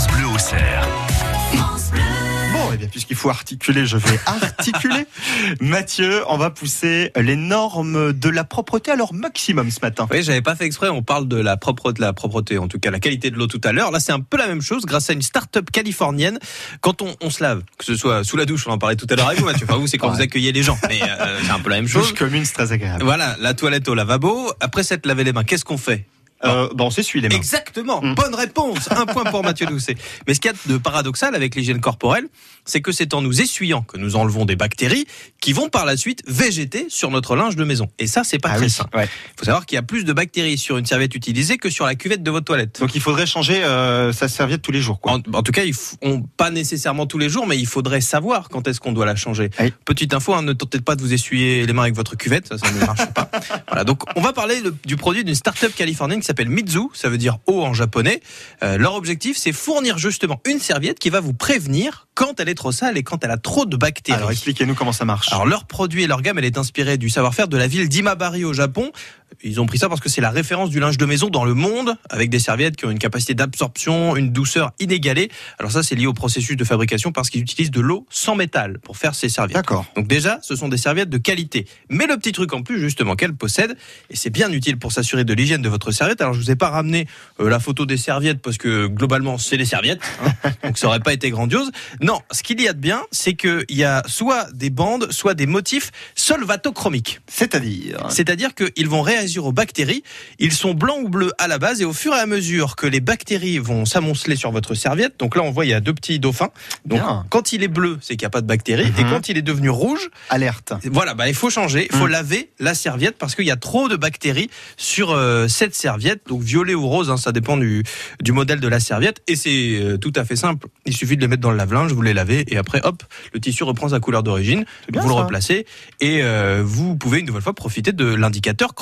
France Bleu au cerf. Bon, eh bien, puisqu'il faut articuler, je vais articuler. Mathieu, on va pousser les normes de la propreté à leur maximum ce matin. Oui, j'avais pas fait exprès. On parle de la propreté, la propreté, en tout cas la qualité de l'eau tout à l'heure. Là, c'est un peu la même chose grâce à une start-up californienne. Quand on, on se lave, que ce soit sous la douche, on en parlait tout à l'heure avec vous, Mathieu. Enfin, vous, c'est quand Ouais. vous accueillez les gens. Mais euh, c'est un peu la même chose. Douche commune, c'est très agréable. Voilà, la toilette au lavabo. Après s'être lavé les mains, qu'est-ce qu'on fait? Euh, bon, on s'essuie les mains. Exactement, Mm. bonne réponse. Un point pour Mathieu Doucet. Mais ce qu'il y a de paradoxal avec l'hygiène corporelle, c'est que c'est en nous essuyant que nous enlevons des bactéries qui vont par la suite végéter sur notre linge de maison. Et ça, c'est pas Ah très oui, sain. ouais. Il faut savoir qu'il y a plus de bactéries sur une serviette utilisée que sur la cuvette de votre toilette. Donc il faudrait changer euh, sa serviette tous les jours. Quoi. En, en tout cas, il faut- on, pas nécessairement tous les jours, mais il faudrait savoir quand est-ce qu'on doit la changer. Oui. Petite info, hein, ne tentez pas de vous essuyer les mains avec votre cuvette, ça, ça ne marche pas. Voilà, donc on va parler de- du produit d'une start-up californienne qui s'appelle Mizu, ça veut dire eau en japonais. Euh, leur objectif, c'est fournir justement une serviette qui va vous prévenir quand elle est trop sale et quand elle a trop de bactéries. Alors expliquez-nous comment ça marche. Alors leur produit et leur gamme, elle est inspirée du savoir-faire de la ville d'Imabari au Japon. Ils ont pris ça parce que c'est la référence du linge de maison dans le monde, avec des serviettes qui ont une capacité d'absorption, une douceur inégalée. Alors ça, c'est lié au processus de fabrication parce qu'ils utilisent de l'eau sans métal pour faire ces serviettes. D'accord. Donc déjà, ce sont des serviettes de qualité. Mais le petit truc en plus, justement, qu'elles possèdent, et c'est bien utile pour s'assurer de l'hygiène de votre serviette. Alors je vous ai pas ramené euh, la photo des serviettes parce que globalement, c'est des serviettes, hein. donc ça aurait pas été grandiose. Non, ce qu'il y a de bien, c'est qu'il y a soit des bandes, soit des motifs solvatochromiques. C'est-à-dire? C'est-à-dire qu'ils vont réagir aux bactéries. Ils sont blancs ou bleus à la base et au fur et à mesure que les bactéries vont s'amonceler sur votre serviette, donc là on voit il y a deux petits dauphins. Donc Bien. quand il est bleu, c'est qu'il n'y a pas de bactéries et Mhm. quand il est devenu rouge, alerte. voilà, bah il faut changer, il faut Mm. laver la serviette parce qu'il y a trop de bactéries sur euh, cette serviette, donc violet ou rose, hein, ça dépend du, du modèle de la serviette et c'est euh, tout à fait simple. Il suffit de les mettre dans le lave-linge, vous les lavez et après hop, le tissu reprend sa couleur d'origine, vous le replacez et euh, vous pouvez une nouvelle fois profiter de l'indicateur